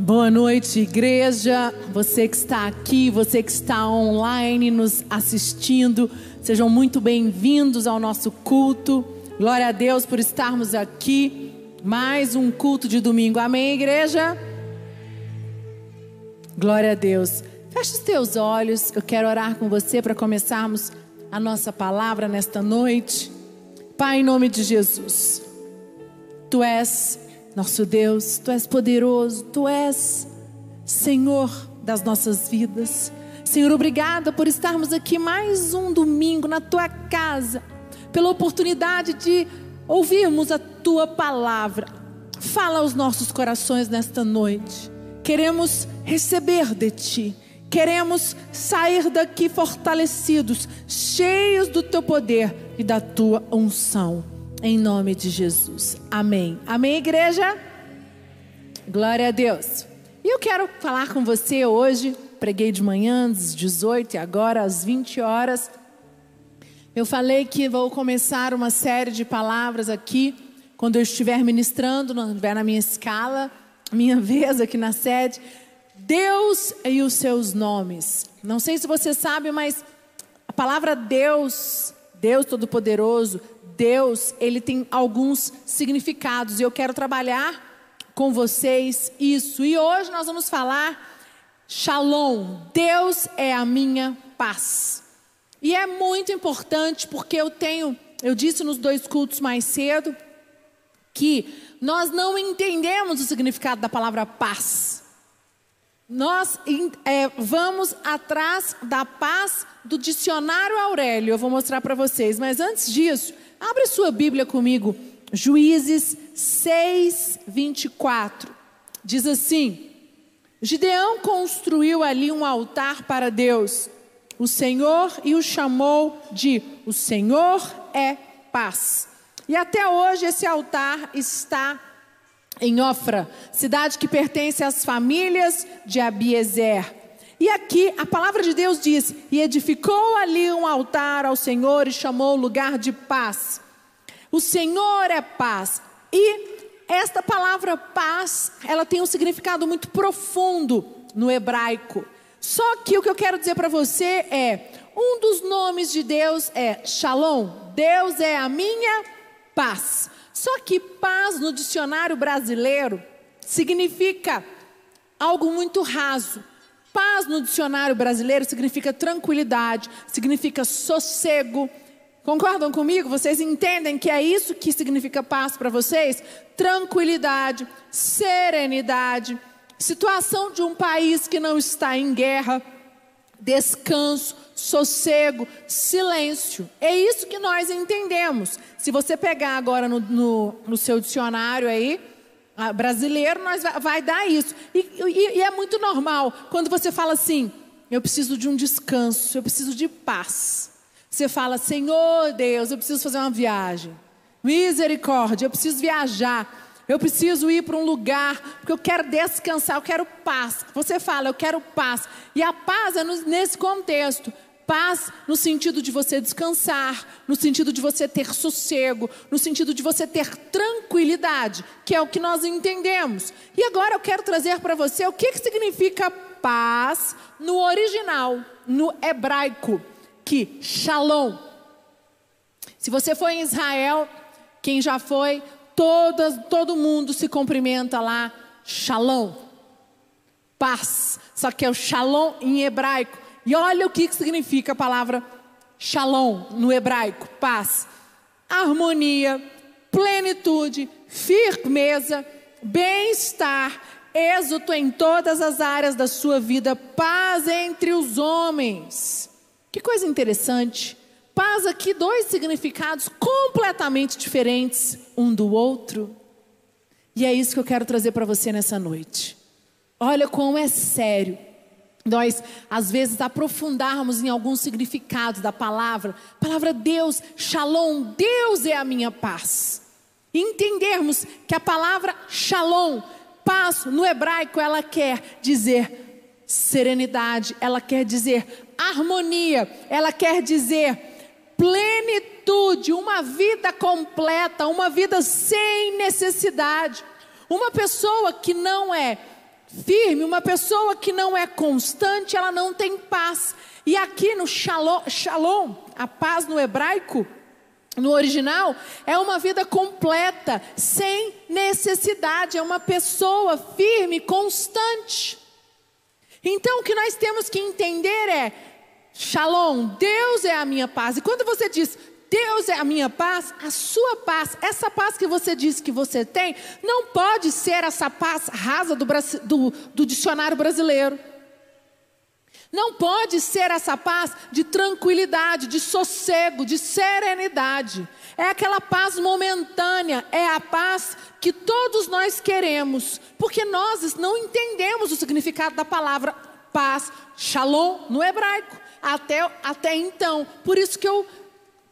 Boa noite, igreja. Você que está aqui, você que está online nos assistindo, sejam muito bem-vindos ao nosso culto. Glória a Deus por estarmos aqui. Mais um culto de domingo. Amém, igreja? Glória a Deus. Feche os teus olhos. Eu quero orar com você para começarmos a nossa palavra nesta noite. Pai, em nome de Jesus. Tu és nosso Deus, Tu és poderoso, Tu és Senhor das nossas vidas. Senhor, obrigada por estarmos aqui mais um domingo na Tua casa, pela oportunidade de ouvirmos a Tua palavra. Fala aos nossos corações nesta noite. Queremos receber de Ti. Queremos sair daqui fortalecidos, cheios do Teu poder e da Tua unção. Em nome de Jesus. Amém. Amém, igreja? Glória a Deus. E eu quero falar com você hoje. Preguei de manhã, às 18 e agora às 20 horas. Eu falei que vou começar uma série de palavras aqui, quando eu estiver ministrando, não estiver na minha escala, minha vez aqui na sede. Deus e os seus nomes. Não sei se você sabe, mas a palavra Deus, Deus Todo-Poderoso, Deus, ele tem alguns significados e eu quero trabalhar com vocês isso. E hoje nós vamos falar Shalom. Deus é a minha paz. E é muito importante porque eu tenho, eu disse nos dois cultos mais cedo, que nós não entendemos o significado da palavra paz. Nós é, vamos atrás da paz do dicionário Aurélio. Eu vou mostrar para vocês. Mas antes disso, Abre sua Bíblia comigo, Juízes 6, 24. Diz assim: Gideão construiu ali um altar para Deus. O Senhor e o chamou de O Senhor é paz. E até hoje esse altar está em Ofra, cidade que pertence às famílias de Abiezer. E aqui a palavra de Deus diz: E edificou ali um altar ao Senhor e chamou o lugar de paz. O Senhor é paz. E esta palavra paz, ela tem um significado muito profundo no hebraico. Só que o que eu quero dizer para você é: um dos nomes de Deus é Shalom. Deus é a minha paz. Só que paz no dicionário brasileiro significa algo muito raso. Paz no dicionário brasileiro significa tranquilidade, significa sossego. Concordam comigo? Vocês entendem que é isso que significa paz para vocês? Tranquilidade, serenidade, situação de um país que não está em guerra, descanso, sossego, silêncio. É isso que nós entendemos. Se você pegar agora no, no, no seu dicionário aí, brasileiro, nós vai, vai dar isso. E, e, e é muito normal quando você fala assim: eu preciso de um descanso, eu preciso de paz. Você fala, Senhor Deus, eu preciso fazer uma viagem. Misericórdia, eu preciso viajar. Eu preciso ir para um lugar, porque eu quero descansar, eu quero paz. Você fala, eu quero paz. E a paz é nesse contexto. Paz no sentido de você descansar, no sentido de você ter sossego, no sentido de você ter tranquilidade, que é o que nós entendemos. E agora eu quero trazer para você o que, que significa paz no original, no hebraico, que shalom. Se você foi em Israel, quem já foi, todo mundo se cumprimenta lá, shalom, paz. Só que é o shalom em hebraico e olha o que significa a palavra shalom no hebraico: paz, harmonia, plenitude, firmeza, bem-estar, êxito em todas as áreas da sua vida, paz entre os homens. Que coisa interessante. Paz aqui, dois significados completamente diferentes um do outro. E é isso que eu quero trazer para você nessa noite. Olha como é sério nós, às vezes, aprofundarmos em alguns significados da palavra, palavra Deus, Shalom, Deus é a minha paz. Entendermos que a palavra Shalom, paz, no hebraico, ela quer dizer serenidade, ela quer dizer harmonia, ela quer dizer plenitude, uma vida completa, uma vida sem necessidade. Uma pessoa que não é firme, uma pessoa que não é constante, ela não tem paz. E aqui no shalom, shalom a paz no hebraico, no original, é uma vida completa, sem necessidade, é uma pessoa firme, constante. Então o que nós temos que entender é: Shalom, Deus é a minha paz. E quando você diz Deus é a minha paz, a sua paz, essa paz que você diz que você tem, não pode ser essa paz rasa do, do, do dicionário brasileiro. Não pode ser essa paz de tranquilidade, de sossego, de serenidade. É aquela paz momentânea, é a paz que todos nós queremos, porque nós não entendemos o significado da palavra paz, shalom, no hebraico, até, até então. Por isso que eu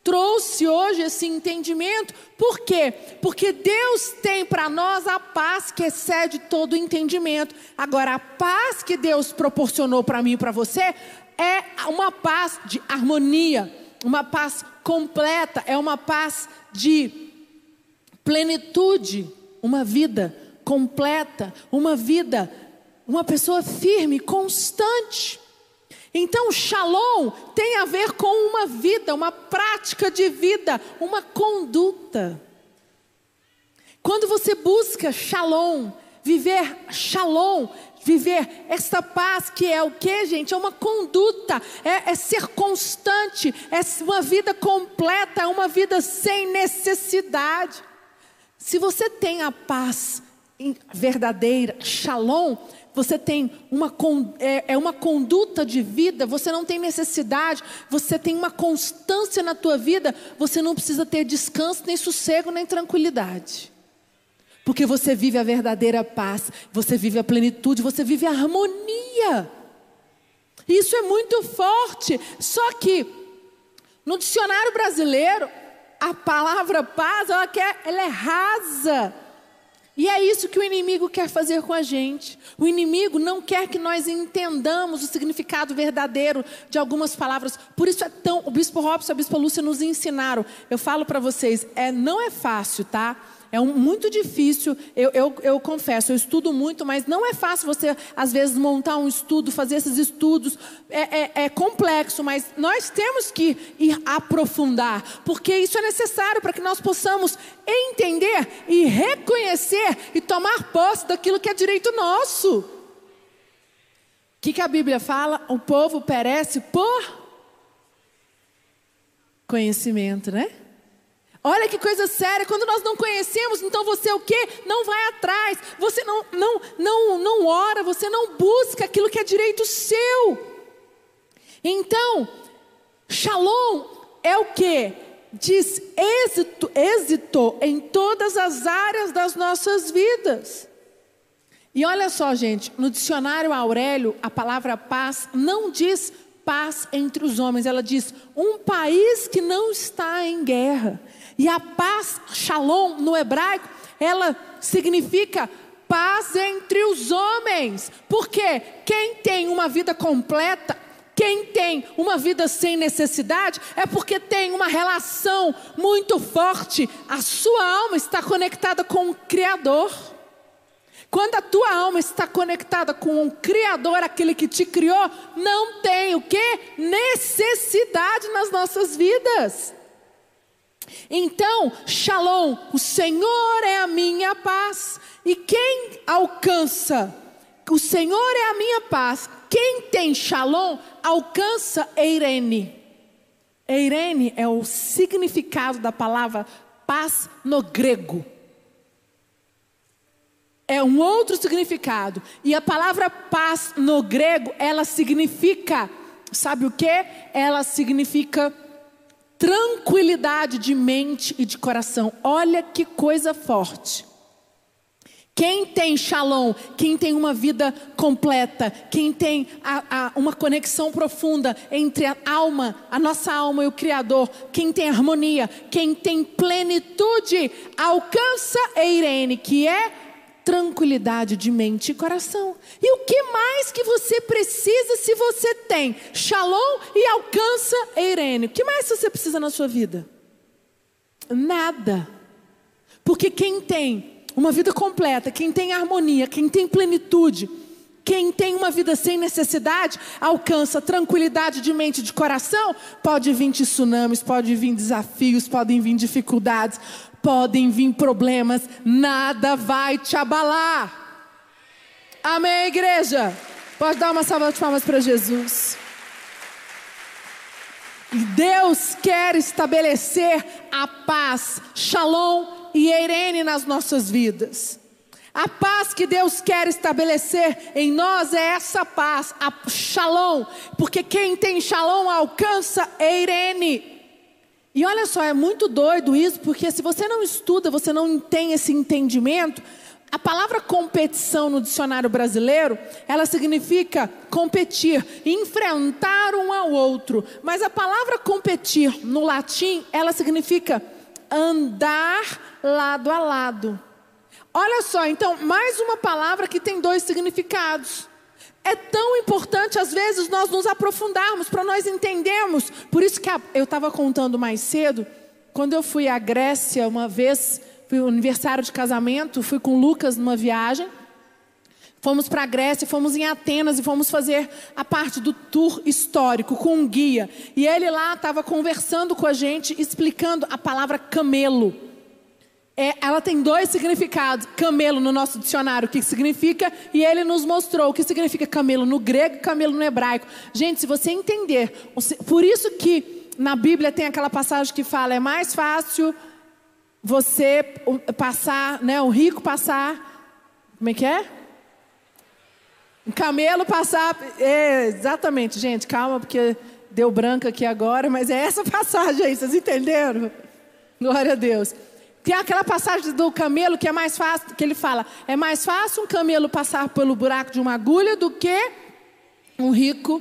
trouxe hoje esse entendimento. Por quê? Porque Deus tem para nós a paz que excede todo entendimento. Agora, a paz que Deus proporcionou para mim e para você é uma paz de harmonia, uma paz completa, é uma paz de plenitude, uma vida completa, uma vida, uma pessoa firme, constante. Então, shalom tem a ver com uma vida, uma prática de vida, uma conduta. Quando você busca shalom, viver shalom, viver essa paz que é o que, gente? É uma conduta, é, é, ser constante, é uma vida completa, é uma vida sem necessidade. Se você tem a paz verdadeira, shalom, você tem uma, é, é uma conduta de vida, você não tem necessidade, você tem uma constância na tua vida, você não precisa ter descanso, nem sossego, nem tranquilidade. Porque você vive a verdadeira paz, você vive a plenitude, você vive a harmonia. Isso é muito forte. Só que no dicionário brasileiro, a palavra paz, ela, quer, ela é rasa. E é isso que o inimigo quer fazer com a gente. O inimigo não quer que nós entendamos o significado verdadeiro de algumas palavras. Por isso é tão. O bispo Robson e a bispo Lúcia nos ensinaram. Eu falo para vocês, é, não é fácil, tá? É um, muito difícil, eu, eu, eu, confesso, eu estudo muito, mas não é fácil você, às vezes, montar um estudo, fazer esses estudos. É, é, é complexo, mas nós temos que ir aprofundar, porque isso é necessário para que nós possamos entender e reconhecer e tomar posse daquilo que é direito nosso. O que, que a Bíblia fala? O povo perece por conhecimento, né? Olha que coisa séria, quando nós não conhecemos, então você o quê? Não vai atrás, você não, não, não, não ora, você não busca aquilo que é direito seu. Então, Shalom é o que? Diz êxito, êxito em todas as áreas das nossas vidas. E olha só, gente, no dicionário Aurélio, a palavra paz não diz paz entre os homens, ela diz um país que não está em guerra. E a paz, shalom, no hebraico, ela significa paz entre os homens. Porque quem tem uma vida completa, quem tem uma vida sem necessidade, é porque tem uma relação muito forte. A sua alma está conectada com o Criador. Quando a tua alma está conectada com o Criador, aquele que te criou, não tem o que? Necessidade nas nossas vidas. Então, Shalom, o Senhor é a minha paz. E quem alcança, o Senhor é a minha paz. Quem tem Shalom, alcança Eirene. Eirene é o significado da palavra paz no grego. É um outro significado. E a palavra paz no grego, ela significa, sabe o que? Ela significa tranquilidade de mente e de coração. Olha que coisa forte. Quem tem shalom, quem tem uma vida completa, quem tem a, a, uma conexão profunda entre a alma, a nossa alma e o Criador, quem tem harmonia, quem tem plenitude, alcança Eirene, que é tranquilidade de mente e coração. E o que mais que você precisa se você tem Shalom e alcança Eirene? O que mais você precisa na sua vida? Nada. Porque quem tem uma vida completa, quem tem harmonia, quem tem plenitude, Quem tem uma vida sem necessidade alcança tranquilidade de mente e de coração. Pode vir tsunamis, pode vir desafios, podem vir dificuldades, podem vir problemas, nada vai te abalar. Amém, igreja? Pode dar uma salva de palmas para Jesus. E Deus quer estabelecer a paz, shalom e eirene nas nossas vidas. A paz que Deus quer estabelecer em nós é essa paz, a shalom, porque quem tem shalom alcança eirene. E olha só, é muito doido isso, porque se você não estuda, você não tem esse entendimento, a palavra competição no dicionário brasileiro, ela significa competir, enfrentar um ao outro. Mas a palavra competir no latim, ela significa andar lado a lado. Olha só, então, mais uma palavra que tem dois significados. É tão importante, às vezes, nós nos aprofundarmos para nós entendermos. Por isso que eu estava contando mais cedo, quando eu fui à Grécia uma vez Fui o aniversário de casamento, fui com o Lucas numa viagem. Fomos para a Grécia, fomos em Atenas e fomos fazer a parte do tour histórico com um guia. E ele lá estava conversando com a gente, explicando a palavra camelo. É, ela tem dois significados. Camelo no nosso dicionário, o que significa, e ele nos mostrou o que significa camelo no grego e camelo no hebraico. Gente, se você entender, por isso que na Bíblia tem aquela passagem que fala: é mais fácil você passar, né, o rico passar, como é que é? Um camelo passar, é, exatamente, gente, calma, porque deu branco aqui agora, mas é essa passagem aí, vocês entenderam? Glória a Deus. Tem aquela passagem do camelo que é mais fácil, que ele fala, é mais fácil um camelo passar pelo buraco de uma agulha do que um rico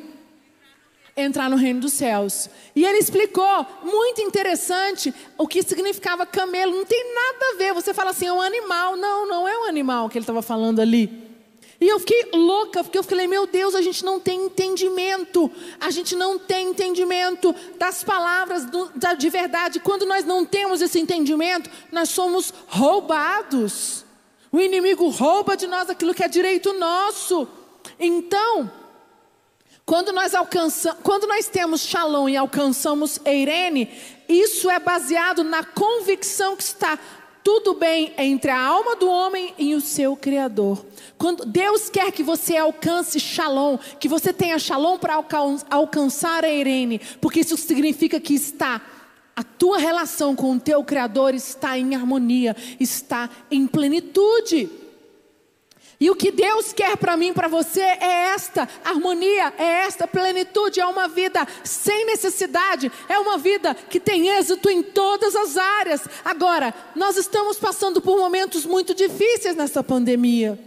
entrar no reino dos céus. E ele explicou, muito interessante, o que significava camelo. Não tem nada a ver. Você fala assim, é um animal. Não, não é um animal que ele estava falando ali. E eu fiquei louca, porque eu falei, meu Deus, a gente não tem entendimento. A gente não tem entendimento das palavras do, da, de verdade. Quando nós não temos esse entendimento, nós somos roubados. O inimigo rouba de nós aquilo que é direito nosso. Então, quando nós alcançamos, quando nós temos Shalom e alcançamos Eirene, isso é baseado na convicção que está tudo bem entre a alma do homem e o seu Criador. Quando Deus quer que você alcance Shalom, que você tenha Shalom para alcançar a Eirene, porque isso significa que está a tua relação com o teu Criador está em harmonia, está em plenitude. E o que Deus quer para mim, para você, é esta harmonia, é esta plenitude, é uma vida sem necessidade, é uma vida que tem êxito em todas as áreas. Agora, nós estamos passando por momentos muito difíceis nessa pandemia.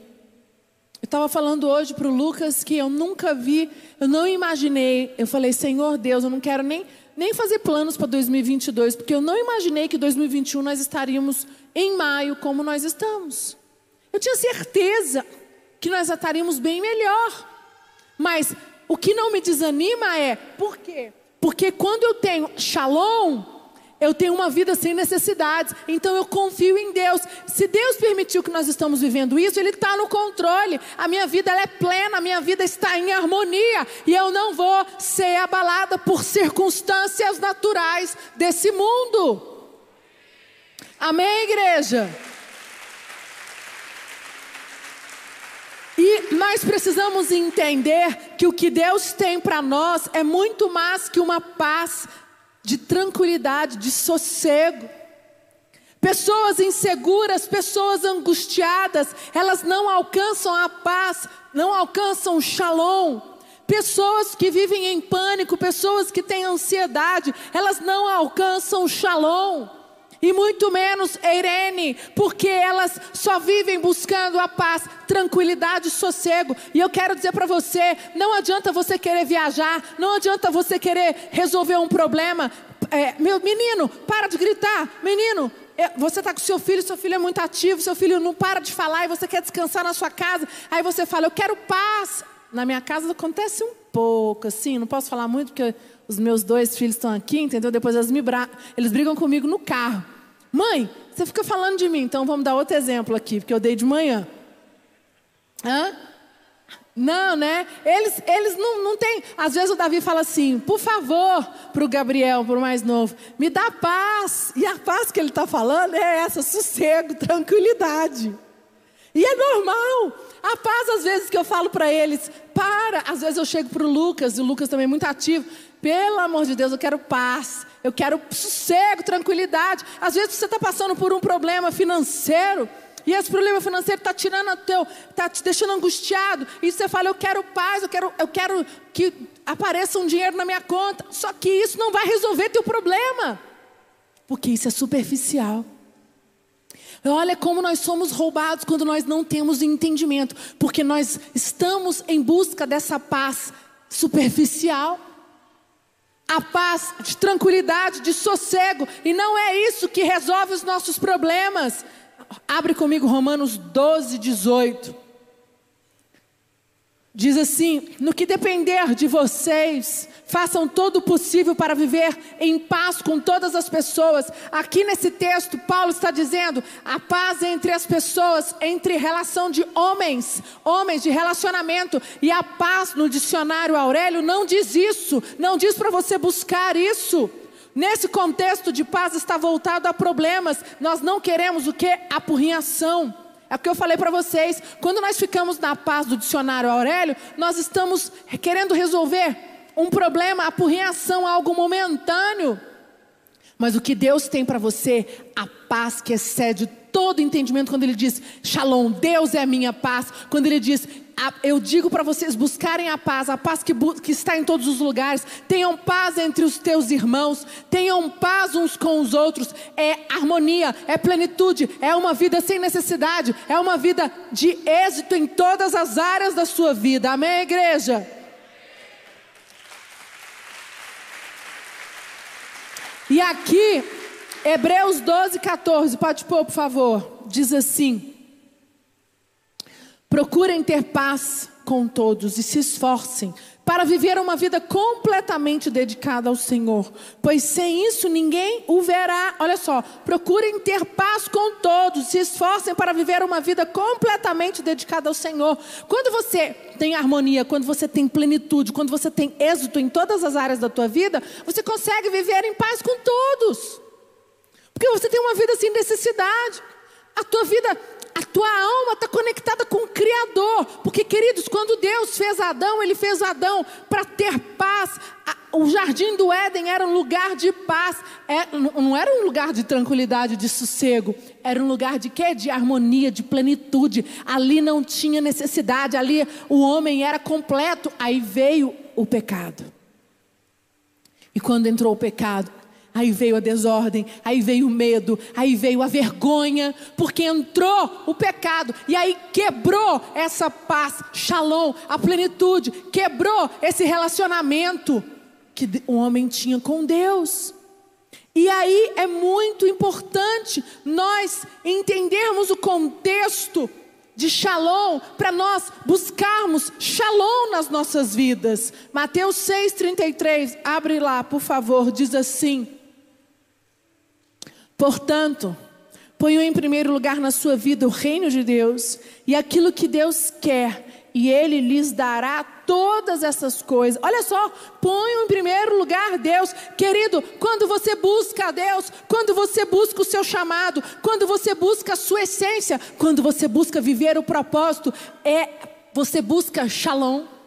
Eu estava falando hoje para o Lucas que eu nunca vi, eu não imaginei. Eu falei, Senhor Deus, eu não quero nem, nem fazer planos para 2022, porque eu não imaginei que 2021 nós estaríamos em maio como nós estamos. Eu tinha certeza que nós estaríamos bem melhor. Mas o que não me desanima é, por quê? Porque quando eu tenho shalom, eu tenho uma vida sem necessidades. Então eu confio em Deus. Se Deus permitiu que nós estamos vivendo isso, Ele está no controle. A minha vida é plena, a minha vida está em harmonia. E eu não vou ser abalada por circunstâncias naturais desse mundo. Amém, igreja? E nós precisamos entender que o que Deus tem para nós é muito mais que uma paz de tranquilidade, de sossego. Pessoas inseguras, pessoas angustiadas, elas não alcançam a paz, não alcançam o shalom. Pessoas que vivem em pânico, pessoas que têm ansiedade, elas não alcançam o shalom e muito menos Irene, porque elas só vivem buscando a paz, tranquilidade, sossego. E eu quero dizer para você: não adianta você querer viajar, não adianta você querer resolver um problema. É, meu menino, para de gritar, menino. É, você está com seu filho, seu filho é muito ativo, seu filho não para de falar e você quer descansar na sua casa. Aí você fala, eu quero paz. Na minha casa acontece um pouco, assim, não posso falar muito porque os meus dois filhos estão aqui, entendeu? Depois eles, me bra... eles brigam comigo no carro. Mãe, você fica falando de mim, então vamos dar outro exemplo aqui, porque eu dei de manhã. Hã? Não, né? Eles, eles não, não têm. Às vezes o Davi fala assim: por favor, para o Gabriel, para o mais novo, me dá paz. E a paz que ele está falando é essa: sossego, tranquilidade. E é normal. A paz, às vezes, que eu falo para eles, para. Às vezes eu chego para o Lucas, e o Lucas também é muito ativo. Pelo amor de Deus, eu quero paz. Eu quero sossego, tranquilidade. Às vezes você está passando por um problema financeiro. E esse problema financeiro está tirando o teu, está te deixando angustiado. E você fala, eu quero paz, eu quero, eu quero que apareça um dinheiro na minha conta. Só que isso não vai resolver teu problema. Porque isso é superficial. Olha como nós somos roubados quando nós não temos entendimento, porque nós estamos em busca dessa paz superficial. A paz de tranquilidade, de sossego, e não é isso que resolve os nossos problemas. Abre comigo Romanos 12, 18. Diz assim: No que depender de vocês, façam todo o possível para viver em paz com todas as pessoas. Aqui nesse texto, Paulo está dizendo a paz entre as pessoas, entre relação de homens, homens de relacionamento. E a paz no dicionário Aurélio não diz isso, não diz para você buscar isso. Nesse contexto de paz está voltado a problemas. Nós não queremos o que? Apurrinhação. É o que eu falei para vocês. Quando nós ficamos na paz do dicionário Aurélio, nós estamos querendo resolver um problema, apurrinhação, algo momentâneo. Mas o que Deus tem para você, a paz que excede todo entendimento, quando Ele diz, Shalom, Deus é a minha paz. Quando Ele diz, eu digo para vocês buscarem a paz, a paz que, que, está em todos os lugares. Tenham paz entre os teus irmãos, tenham paz uns com os outros. É harmonia, é plenitude, é uma vida sem necessidade, é uma vida de êxito em todas as áreas da sua vida. Amém, igreja? E aqui, Hebreus 12, 14, pode pôr, por favor, diz assim. Procurem ter paz com todos e se esforcem para viver uma vida completamente dedicada ao Senhor, pois sem isso ninguém o verá. Olha só, procurem ter paz com todos, se esforcem para viver uma vida completamente dedicada ao Senhor. Quando você tem harmonia, quando você tem plenitude, quando você tem êxito em todas as áreas da tua vida, você consegue viver em paz com todos. Porque você tem uma vida sem necessidade. A tua vida a tua alma está conectada com o Criador. Porque, queridos, quando Deus fez Adão, Ele fez Adão para ter paz. O jardim do Éden era um lugar de paz. É, não era um lugar de tranquilidade, de sossego. Era um lugar de quê? De harmonia, de plenitude. Ali não tinha necessidade. Ali o homem era completo. Aí veio o pecado. E quando entrou o pecado, Aí veio a desordem, aí veio o medo, aí veio a vergonha, porque entrou o pecado, e aí quebrou essa paz, shalom, a plenitude, quebrou esse relacionamento que o homem tinha com Deus. E aí é muito importante nós entendermos o contexto de shalom para nós buscarmos shalom nas nossas vidas. Mateus 6:33, abre lá, por favor, diz assim: Portanto, ponham em primeiro lugar na sua vida o reino de Deus e aquilo que Deus quer, e Ele lhes dará todas essas coisas. Olha só, ponham em primeiro lugar Deus, querido. Quando você busca a Deus, quando você busca o seu chamado, quando você busca a sua essência, quando você busca viver o propósito, é você busca shalom.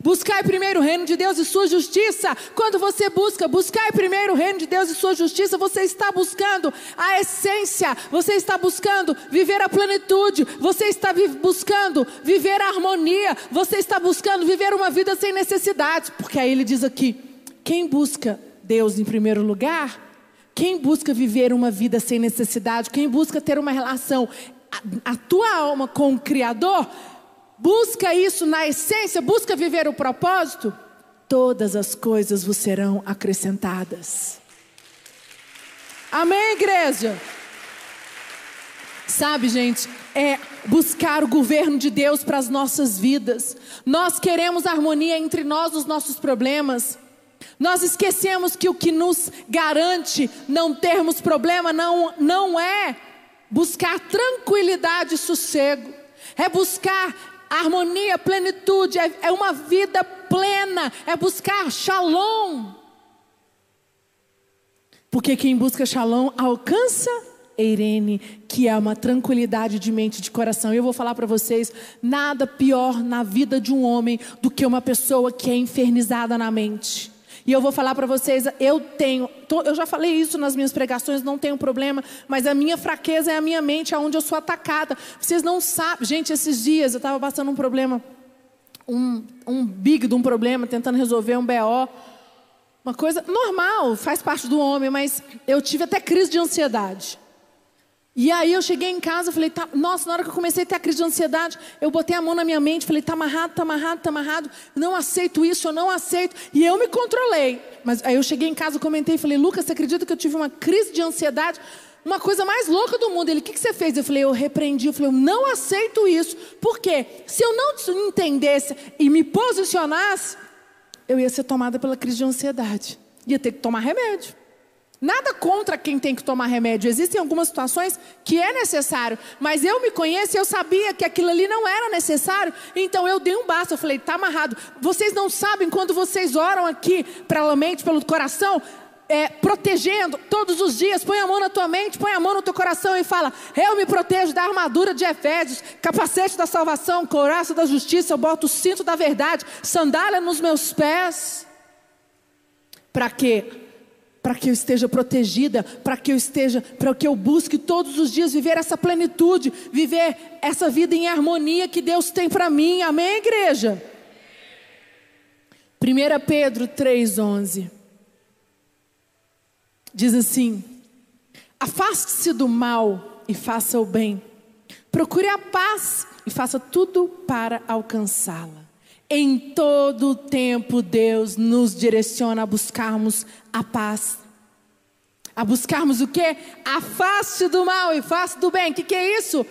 Buscai primeiro o reino de Deus e sua justiça. Quando você busca, buscai primeiro o reino de Deus e sua justiça, você está buscando a essência, você está buscando viver a plenitude, você está vi buscando viver a harmonia, você está buscando viver uma vida sem necessidades. Porque aí ele diz aqui: quem busca Deus em primeiro lugar, quem busca viver uma vida sem necessidade, quem busca ter uma relação, a, a tua alma com o Criador, busca isso na essência, busca viver o propósito, todas as coisas vos serão acrescentadas. Amém, igreja? Sabe, gente, é buscar o governo de Deus para as nossas vidas. Nós queremos harmonia entre nós, os nossos problemas. Nós esquecemos que o que nos garante não termos problema não, não é buscar tranquilidade e sossego, é buscar A harmonia, a plenitude é, é uma vida plena, é buscar shalom. Porque quem busca shalom alcança Eirene, que é uma tranquilidade de mente e de coração. E eu vou falar para vocês: nada pior na vida de um homem do que uma pessoa que é infernizada na mente. E eu vou falar para vocês, eu tenho, eu já falei isso nas minhas pregações, não tenho problema, mas a minha fraqueza é a minha mente, aonde eu sou atacada. Vocês não sabem, gente, esses dias eu estava passando um problema, um, um big de um problema, tentando resolver um BO. Uma coisa normal, faz parte do homem, mas eu tive até crise de ansiedade. E aí eu cheguei em casa, falei, tá, nossa, na hora que eu comecei a ter a crise de ansiedade, eu botei a mão na minha mente, falei, tá amarrado, tá amarrado, tá amarrado, não aceito isso, eu não aceito. E eu me controlei. Mas aí eu cheguei em casa, comentei, falei, Lucas, você acredita que eu tive uma crise de ansiedade? Uma coisa mais louca do mundo. Ele, o que, que você fez? Eu falei, eu repreendi, eu falei, eu não aceito isso. Por quê? Se eu não entendesse e me posicionasse, eu ia ser tomada pela crise de ansiedade. Ia ter que tomar remédio. Nada contra quem tem que tomar remédio. Existem algumas situações que é necessário. Mas eu me conheço e eu sabia que aquilo ali não era necessário. Então eu dei um basta. Eu falei, está amarrado. Vocês não sabem quando vocês oram aqui pela mente, pelo coração, é, protegendo todos os dias. Põe a mão na tua mente, põe a mão no teu coração e fala: Eu me protejo da armadura de Efésios, capacete da salvação, coraça da justiça. Eu boto o cinto da verdade, sandália nos meus pés. Para quê? Para que eu esteja protegida, para que eu esteja, para que eu busque todos os dias viver essa plenitude, viver essa vida em harmonia que Deus tem para mim. Amém, igreja? 1 Pedro 3:11 diz assim: Afaste-se do mal e faça o bem. Procure a paz e faça tudo para alcançá-la. Em todo o tempo, Deus nos direciona a buscarmos a paz. A buscarmos o que? Afaste do mal e faça do bem. O que, que é isso?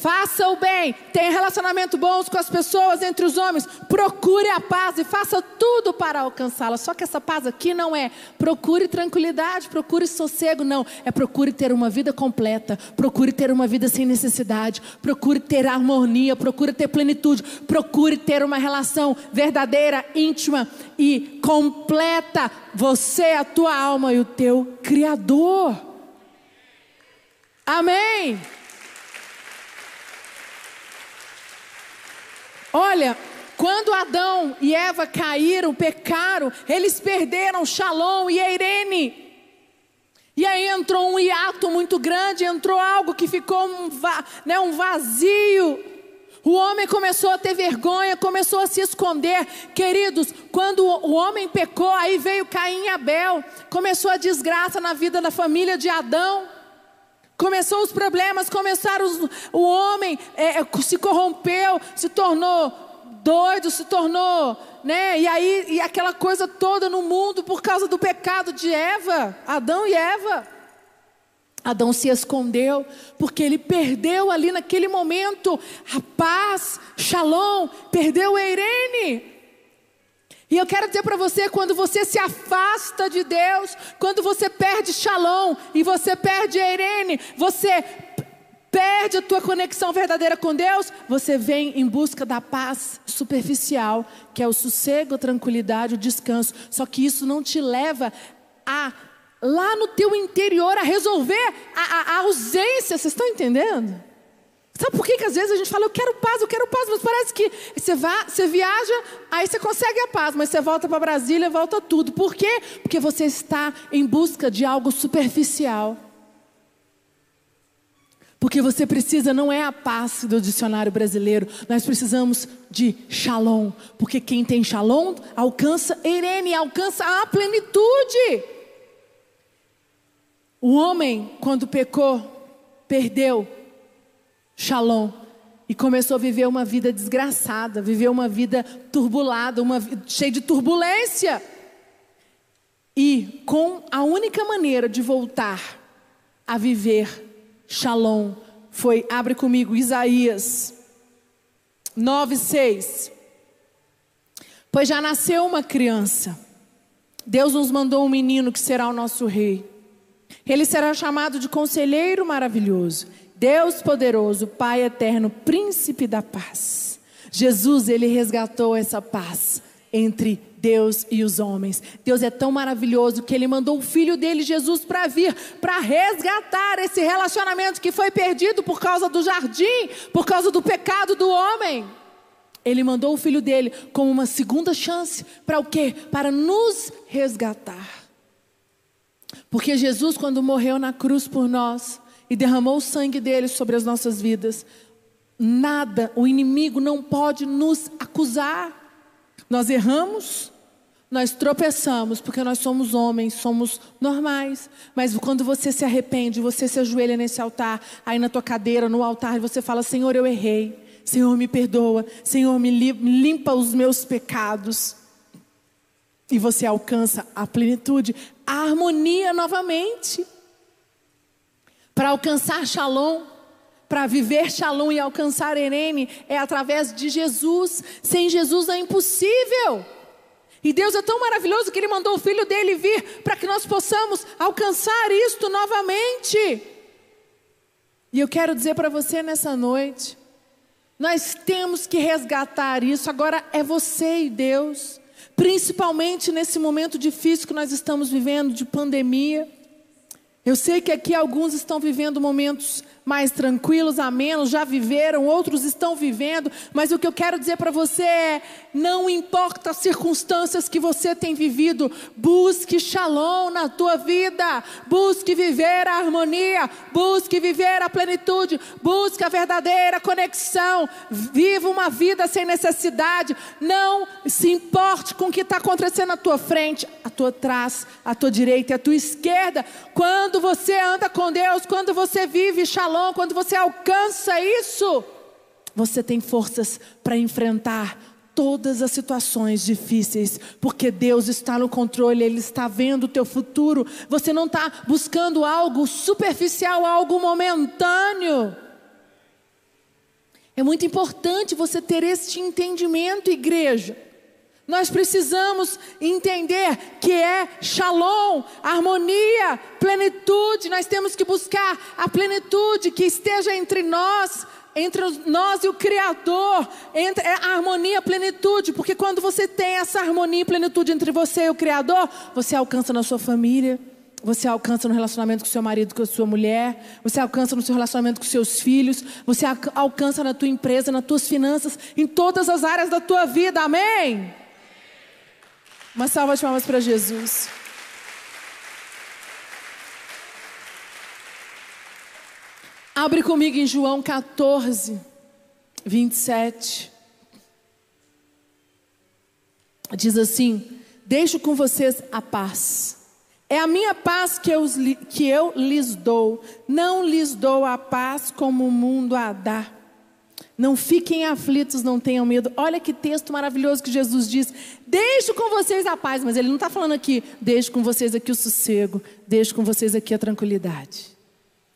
Faça o bem, tenha relacionamento bons com as pessoas, entre os homens, procure a paz e faça tudo para alcançá-la. Só que essa paz aqui não é procure tranquilidade, procure sossego, não. É procure ter uma vida completa, procure ter uma vida sem necessidade, procure ter harmonia, procure ter plenitude, procure ter uma relação verdadeira, íntima e completa. Você, a tua alma e o teu Criador. Amém. Olha, quando Adão e Eva caíram, pecaram, eles perderam Shalom e Eirene. E aí entrou um hiato muito grande, entrou algo que ficou um, né, um vazio. O homem começou a ter vergonha, começou a se esconder. Queridos, quando o homem pecou, aí veio Caim e Abel, começou a desgraça na vida da família de Adão. Começou os problemas, começaram os, o homem é, é, se corrompeu, se tornou doido, se tornou, né? E aí e aquela coisa toda no mundo por causa do pecado de Eva, Adão e Eva. Adão se escondeu porque ele perdeu ali naquele momento a paz, Shalom, perdeu a Irene. E eu quero dizer para você, quando você se afasta de Deus, quando você perde Shalom e você perde Irene, você perde a tua conexão verdadeira com Deus, você vem em busca da paz superficial, que é o sossego, a tranquilidade, o descanso. Só que isso não te leva a lá no teu interior a resolver a, a, a ausência. Vocês estão entendendo? Sabe por que, que às vezes a gente fala, eu quero paz, eu quero paz, mas parece que você, vai, você viaja, aí você consegue a paz, mas você volta para Brasília, volta tudo. Por quê? Porque você está em busca de algo superficial. Porque você precisa, não é a paz do dicionário brasileiro, nós precisamos de shalom. Porque quem tem shalom alcança Irene, alcança a plenitude. O homem, quando pecou, perdeu Shalom. E começou a viver uma vida desgraçada, viver uma vida turbulada, uma cheia de turbulência. E com a única maneira de voltar a viver Shalom foi, abre comigo, Isaías 9:6. Pois já nasceu uma criança. Deus nos mandou um menino que será o nosso rei. Ele será chamado de conselheiro maravilhoso Deus poderoso, Pai eterno, príncipe da paz. Jesus, ele resgatou essa paz entre Deus e os homens. Deus é tão maravilhoso que ele mandou o filho dele, Jesus, para vir, para resgatar esse relacionamento que foi perdido por causa do jardim, por causa do pecado do homem. Ele mandou o filho dele como uma segunda chance para o quê? Para nos resgatar. Porque Jesus, quando morreu na cruz por nós e derramou o sangue dele sobre as nossas vidas, nada, o inimigo não pode nos acusar. Nós erramos, nós tropeçamos, porque nós somos homens, somos normais. Mas quando você se arrepende, você se ajoelha nesse altar, aí na tua cadeira, no altar, você fala: Senhor, eu errei. Senhor, me perdoa. Senhor, me limpa os meus pecados. E você alcança a plenitude, a harmonia novamente. Para alcançar Shalom, para viver Shalom e alcançar Erene, é através de Jesus. Sem Jesus é impossível. E Deus é tão maravilhoso que Ele mandou o Filho dele vir para que nós possamos alcançar isto novamente. E eu quero dizer para você nessa noite, nós temos que resgatar isso. Agora é você e Deus, principalmente nesse momento difícil que nós estamos vivendo de pandemia. Eu sei que aqui alguns estão vivendo momentos mais tranquilos, a menos, já viveram, outros estão vivendo, mas o que eu quero dizer para você é: não importa as circunstâncias que você tem vivido, busque shalom na tua vida, busque viver a harmonia, busque viver a plenitude, busque a verdadeira conexão, viva uma vida sem necessidade, não se importe com o que está acontecendo à tua frente, tua trás, à tua direita e à tua esquerda, quando você anda com Deus, quando você vive shalom quando você alcança isso, você tem forças para enfrentar todas as situações difíceis, porque Deus está no controle, Ele está vendo o teu futuro. Você não está buscando algo superficial, algo momentâneo. É muito importante você ter este entendimento, igreja. Nós precisamos entender que é shalom, harmonia, plenitude. Nós temos que buscar a plenitude que esteja entre nós, entre nós e o Criador, entre é a harmonia, a plenitude, porque quando você tem essa harmonia e plenitude entre você e o Criador, você alcança na sua família, você alcança no relacionamento com seu marido, com a sua mulher, você alcança no seu relacionamento com seus filhos, você alcança na tua empresa, nas tuas finanças, em todas as áreas da tua vida. Amém. Uma salva de palmas para Jesus. Abre comigo em João 14, 27. Diz assim: Deixo com vocês a paz. É a minha paz que eu, que eu lhes dou. Não lhes dou a paz como o mundo a dá. Não fiquem aflitos, não tenham medo. Olha que texto maravilhoso que Jesus diz. Deixo com vocês a paz, mas ele não está falando aqui, deixo com vocês aqui o sossego, deixo com vocês aqui a tranquilidade.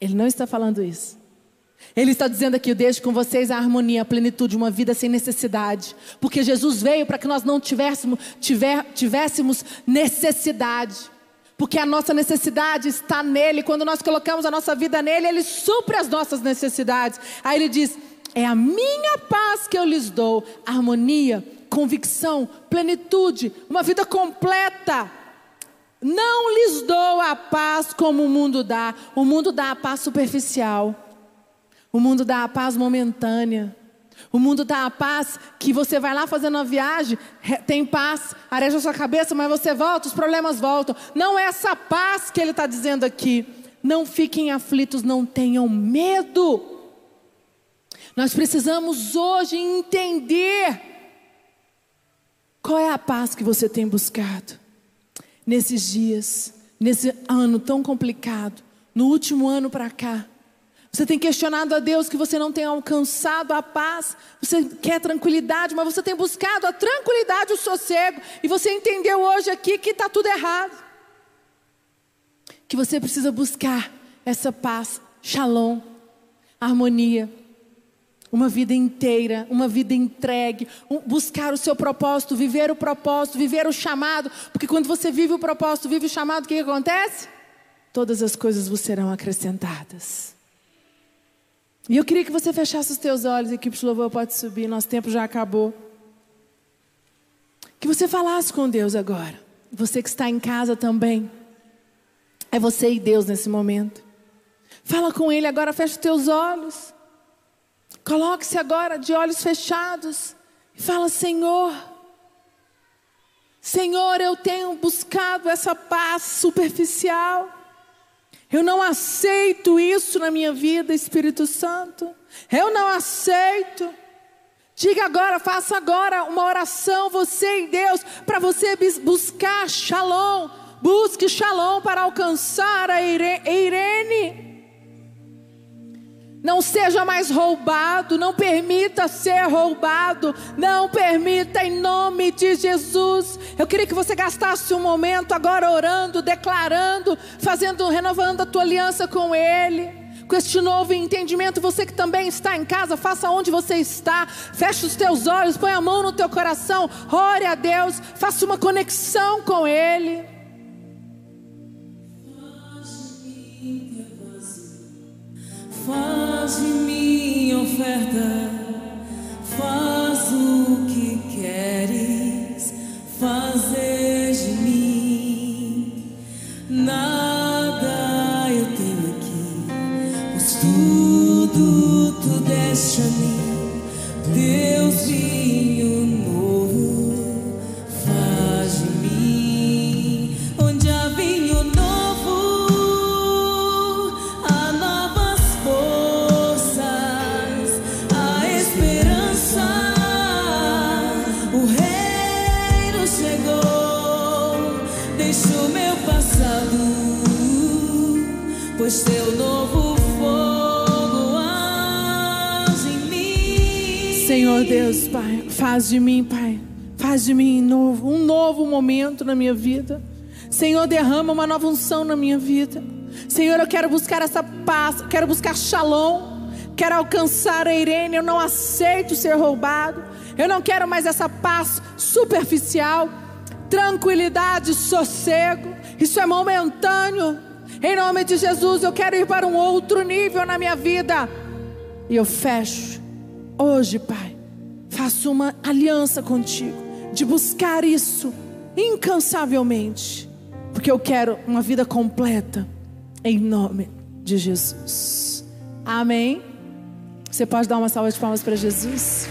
Ele não está falando isso. Ele está dizendo aqui: deixo com vocês a harmonia, a plenitude, uma vida sem necessidade. Porque Jesus veio para que nós não tivéssemos, tiver, tivéssemos necessidade. Porque a nossa necessidade está nele. Quando nós colocamos a nossa vida nele, ele supre as nossas necessidades. Aí ele diz: é a minha paz que eu lhes dou, harmonia, convicção, plenitude, uma vida completa. Não lhes dou a paz como o mundo dá. O mundo dá a paz superficial. O mundo dá a paz momentânea. O mundo dá a paz que você vai lá fazendo uma viagem, tem paz, areja a sua cabeça, mas você volta, os problemas voltam. Não é essa paz que ele está dizendo aqui. Não fiquem aflitos, não tenham medo. Nós precisamos hoje entender qual é a paz que você tem buscado nesses dias, nesse ano tão complicado, no último ano para cá. Você tem questionado a Deus que você não tem alcançado a paz, você quer tranquilidade, mas você tem buscado a tranquilidade, o sossego, e você entendeu hoje aqui que está tudo errado. Que você precisa buscar essa paz, shalom, harmonia uma vida inteira, uma vida entregue, um, buscar o seu propósito, viver o propósito, viver o chamado, porque quando você vive o propósito, vive o chamado, o que, que acontece? Todas as coisas vos serão acrescentadas. E eu queria que você fechasse os teus olhos, equipe de louvor pode subir, nosso tempo já acabou. Que você falasse com Deus agora. Você que está em casa também. É você e Deus nesse momento. Fala com Ele agora, fecha os teus olhos. Coloque-se agora de olhos fechados. E fala, Senhor. Senhor, eu tenho buscado essa paz superficial. Eu não aceito isso na minha vida, Espírito Santo. Eu não aceito. Diga agora, faça agora uma oração, você e Deus, para você buscar shalom. Busque shalom para alcançar a Irene. Não seja mais roubado, não permita ser roubado, não permita em nome de Jesus. Eu queria que você gastasse um momento agora orando, declarando, fazendo, renovando a tua aliança com Ele com este novo entendimento. Você que também está em casa, faça onde você está, feche os teus olhos, põe a mão no teu coração, ore a Deus, faça uma conexão com Ele. Faz de mim oferta, faz o que queres fazer de mim. Nada eu tenho aqui, pois tudo tu deste a mim, Deus vinho novo, chegou, deixa o meu passado, pois teu novo fogo age em mim. Senhor Deus, Pai, faz de mim, Pai, faz de mim novo, um novo momento na minha vida. Senhor, derrama uma nova unção na minha vida. Senhor, eu quero buscar essa paz, quero buscar shalom, quero alcançar a Irene. Eu não aceito ser roubado, eu não quero mais essa paz superficial, tranquilidade, sossego. Isso é momentâneo. Em nome de Jesus, eu quero ir para um outro nível na minha vida. E eu fecho hoje, Pai. Faço uma aliança contigo de buscar isso incansavelmente, porque eu quero uma vida completa em nome de Jesus. Amém. Você pode dar uma salva de palmas para Jesus?